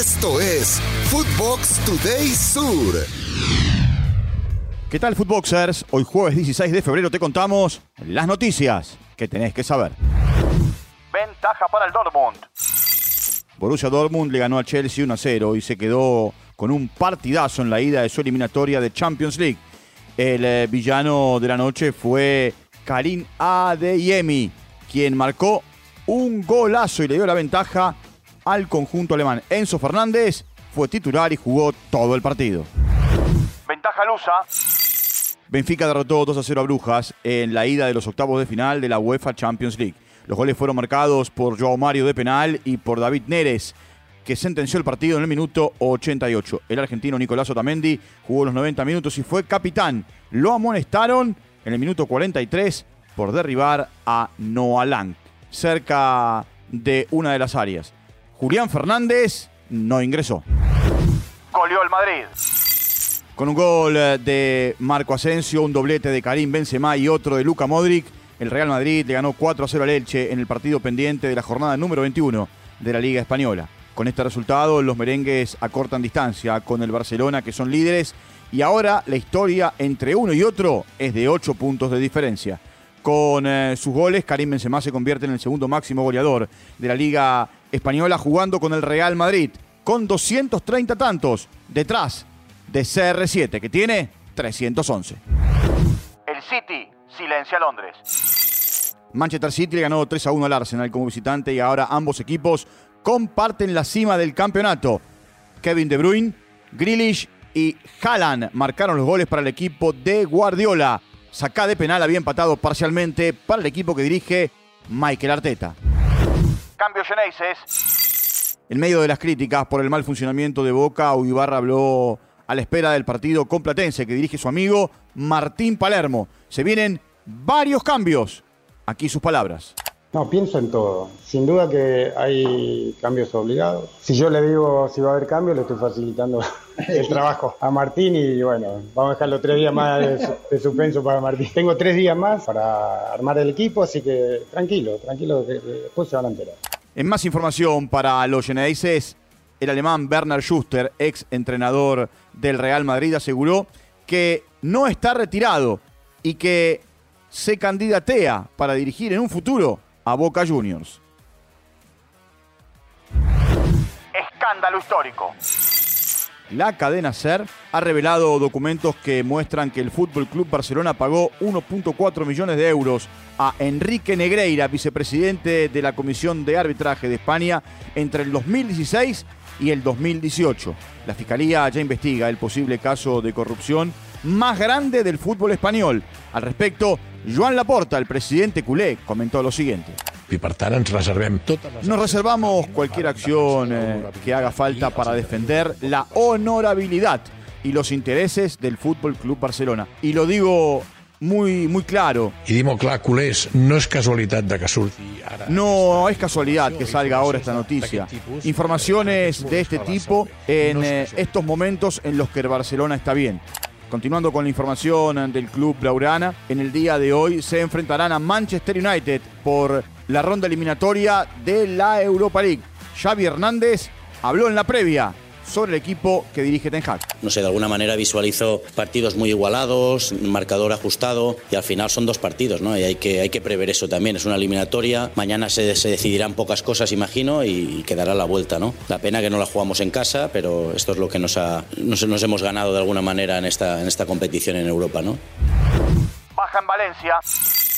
Esto es Footbox Today Sur. ¿Qué tal, Footboxers? Hoy jueves 16 de febrero te contamos las noticias que tenés que saber. Ventaja para el Dortmund. Borussia Dortmund le ganó a Chelsea 1 a 0 y se quedó con un partidazo en la ida de su eliminatoria de Champions League. El eh, villano de la noche fue Karim Adeyemi, quien marcó un golazo y le dio la ventaja al conjunto alemán. Enzo Fernández fue titular y jugó todo el partido. Ventaja lusa. Benfica derrotó 2 a 0 a Brujas en la ida de los octavos de final de la UEFA Champions League. Los goles fueron marcados por Joao Mario de penal y por David Neres, que sentenció el partido en el minuto 88. El argentino Nicolás Otamendi jugó los 90 minutos y fue capitán. Lo amonestaron en el minuto 43 por derribar a Noah Lang, cerca de una de las áreas. Julián Fernández no ingresó. Goleó el Madrid. Con un gol eh, de Marco Asensio, un doblete de Karim Benzema y otro de Luca Modric, el Real Madrid le ganó 4 a 0 al Elche en el partido pendiente de la jornada número 21 de la Liga Española. Con este resultado, los merengues acortan distancia con el Barcelona, que son líderes, y ahora la historia entre uno y otro es de 8 puntos de diferencia. Con eh, sus goles, Karim Benzema se convierte en el segundo máximo goleador de la Liga Española, jugando con el Real Madrid, con 230 tantos, detrás de CR7, que tiene 311. El City silencia a Londres. Manchester City le ganó 3 a 1 al Arsenal como visitante y ahora ambos equipos comparten la cima del campeonato. Kevin De Bruyne, Grealish y Haaland marcaron los goles para el equipo de Guardiola. Sacá de penal había empatado parcialmente para el equipo que dirige Michael Arteta. Cambio Geneises. En medio de las críticas por el mal funcionamiento de Boca, Uibarra habló a la espera del partido con Platense que dirige su amigo Martín Palermo. Se vienen varios cambios. Aquí sus palabras. No, pienso en todo. Sin duda que hay cambios obligados. Si yo le digo si va a haber cambios, le estoy facilitando el trabajo a Martín y bueno, vamos a dejarlo tres días más de, su- de suspenso para Martín. Tengo tres días más para armar el equipo, así que tranquilo, tranquilo, que- que después se van a enterar. En más información para los Geneises, el alemán Bernard Schuster, ex entrenador del Real Madrid, aseguró que no está retirado y que se candidatea para dirigir en un futuro a Boca Juniors. Escándalo histórico. La cadena SER ha revelado documentos que muestran que el Fútbol Club Barcelona pagó 1.4 millones de euros a Enrique Negreira, vicepresidente de la Comisión de Arbitraje de España, entre el 2016 y el 2018. La Fiscalía ya investiga el posible caso de corrupción más grande del fútbol español. Al respecto, Joan Laporta, el presidente culé, comentó lo siguiente. I per tant ens reservem totes les... Nos reservamos cualquier acción eh, que haga falta para defender la honorabilidad y los intereses del Fútbol Club Barcelona. Y lo digo muy, muy claro. I dir molt clar, culers, no és casualitat de que surti ara... No es casualidad que salga ahora esta noticia. Informaciones de este tipo en eh, estos momentos en los que el Barcelona está bien. Continuando con la información del club Blaugrana, en el día de hoy se enfrentarán a Manchester United por la ronda eliminatoria de la Europa League. Xavi Hernández habló en la previa sobre el equipo que dirige Ten Hag. No sé, de alguna manera visualizo partidos muy igualados, marcador ajustado y al final son dos partidos, ¿no? Y hay que, hay que prever eso también. Es una eliminatoria. Mañana se, se decidirán pocas cosas, imagino, y quedará la vuelta, ¿no? La pena que no la jugamos en casa, pero esto es lo que nos, ha, nos, nos hemos ganado de alguna manera en esta, en esta competición en Europa, ¿no? Baja en Valencia.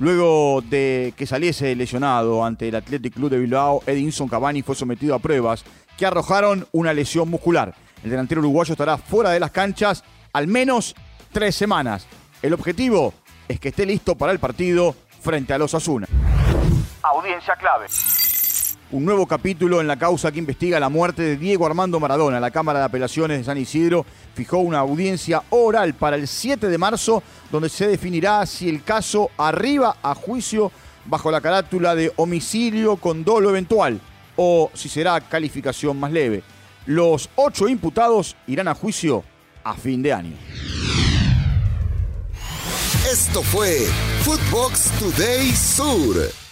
Luego de que saliese lesionado ante el Athletic Club de Bilbao, Edinson Cavani fue sometido a pruebas que arrojaron una lesión muscular. El delantero uruguayo estará fuera de las canchas al menos tres semanas. El objetivo es que esté listo para el partido frente a los Asuna. Audiencia clave. Un nuevo capítulo en la causa que investiga la muerte de Diego Armando Maradona. La Cámara de Apelaciones de San Isidro fijó una audiencia oral para el 7 de marzo donde se definirá si el caso arriba a juicio bajo la carátula de homicidio con dolo eventual o si será calificación más leve. Los ocho imputados irán a juicio a fin de año. Esto fue Footbox Today Sur.